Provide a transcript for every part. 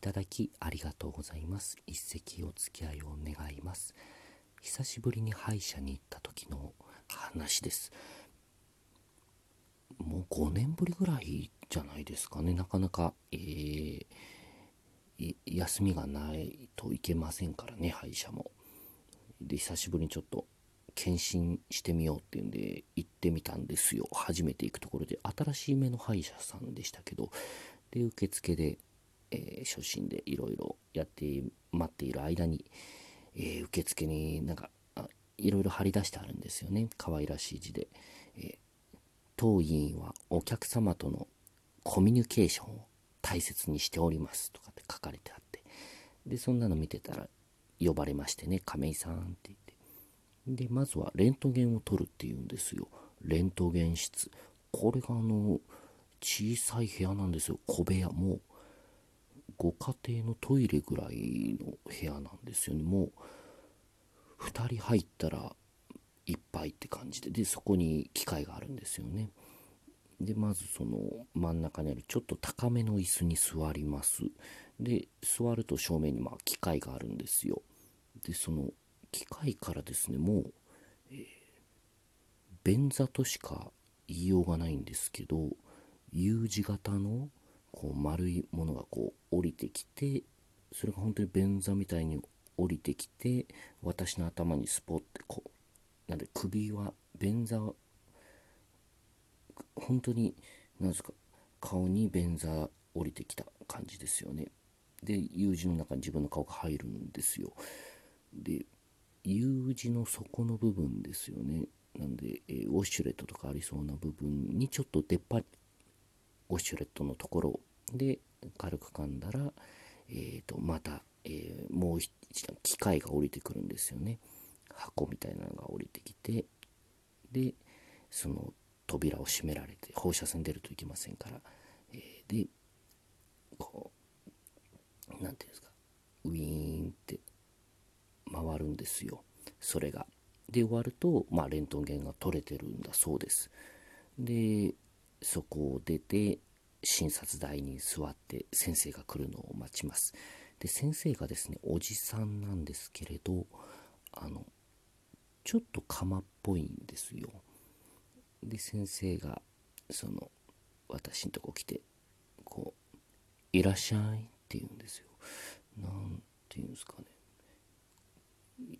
ただきありがとうございます。一席お付き合いを願います。久しぶりに歯医者に行った時の話です。もう5年ぶりぐらいじゃないですかね。なかなか、えー、休みがないといけませんからね、歯医者も。で、久しぶりにちょっと検診してみようっていうんで行ってみたんですよ。初めて行くところで、新しい目の歯医者さんでしたけど、で、受付で、えー、初診でいろいろやって待っている間に、えー、受付になんかいろいろ貼り出してあるんですよね。可愛らしい字で。えー、当委員はお客様とのコミュニケーションを大切にしておりますとかって書かれてあって。で、そんなの見てたら呼ばれましてね、亀井さんって言って。で、まずはレントゲンを取るっていうんですよ。レントゲン室。これがあの、小さい部屋なんですよ。小部屋。もう、ご家庭のトイレぐらいの部屋なんですよね。もう、2人入ったらいっぱいって感じで、で、そこに機械があるんですよね。で、まずその真ん中にあるちょっと高めの椅子に座ります。で、座ると正面にまあ機械があるんですよ。で、その機械からですね、もう、えー、便座としか言いようがないんですけど、U 字型のこう丸いものがこう降りてきてそれが本当に便座みたいに降りてきて私の頭にスポッてこうなんで首は便座本当に何ですか顔に便座降りてきた感じですよね。で U 字の中に自分の顔が入るんですよ。で U 字の底の部分ですよね。なんで、えー、ウォッシュレットとかありそうな部分にちょっと出っ張りウォシュレットのところで軽く噛んだら、えー、とまた、えー、もう一段機械が降りてくるんですよね。箱みたいなのが降りてきてでその扉を閉められて放射線出るといけませんから、えー、でこう何て言うんですかウィーンって回るんですよ。それが。で終わると、まあ、レントゲンが取れてるんだそうです。でそこを出て診察台に座って先生が来るのを待ちます。で先生がですねおじさんなんですけれどあのちょっと釜っぽいんですよ。で先生がその私のとこ来てこう「いらっしゃい」って言うんですよ。なんて言うんですかね。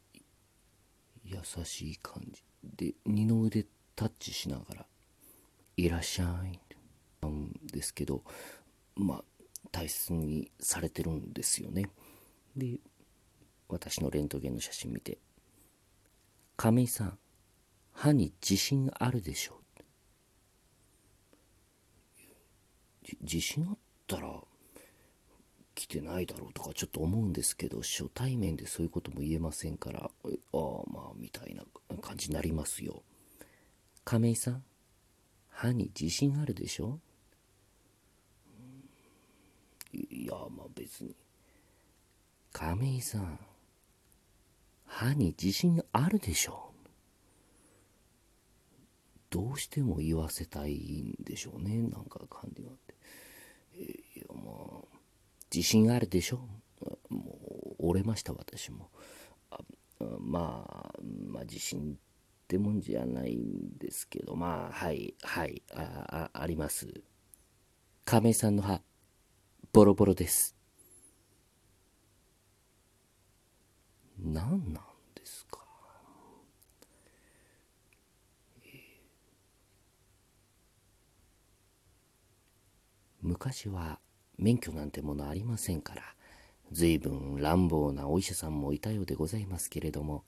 優しい感じ。で二の腕タッチしながらいらっしゃい」なんですけどまあ大切にされてるんですよね。で私のレントゲンの写真見て「亀井さん歯に自信あるでしょう」自信あったら来てないだろうとかちょっと思うんですけど初対面でそういうことも言えませんからああまあみたいな感じになりますよ。亀井さん歯に自信あるでしょ？いやまあ別に。亀井さん歯に自信あるでしょ？どうしても言わせたいんでしょうねなんか感じがあって。いやまあ自信あるでしょ？もう折れました私も。あまあまあ自信ってもんじゃないんですけど、まあ、はい、はい、あ、ああります。亀井さんの歯、ボロボロです。何なんですか？昔は免許なんてものありませんから、随分乱暴なお医者さんもいたようでございますけれども、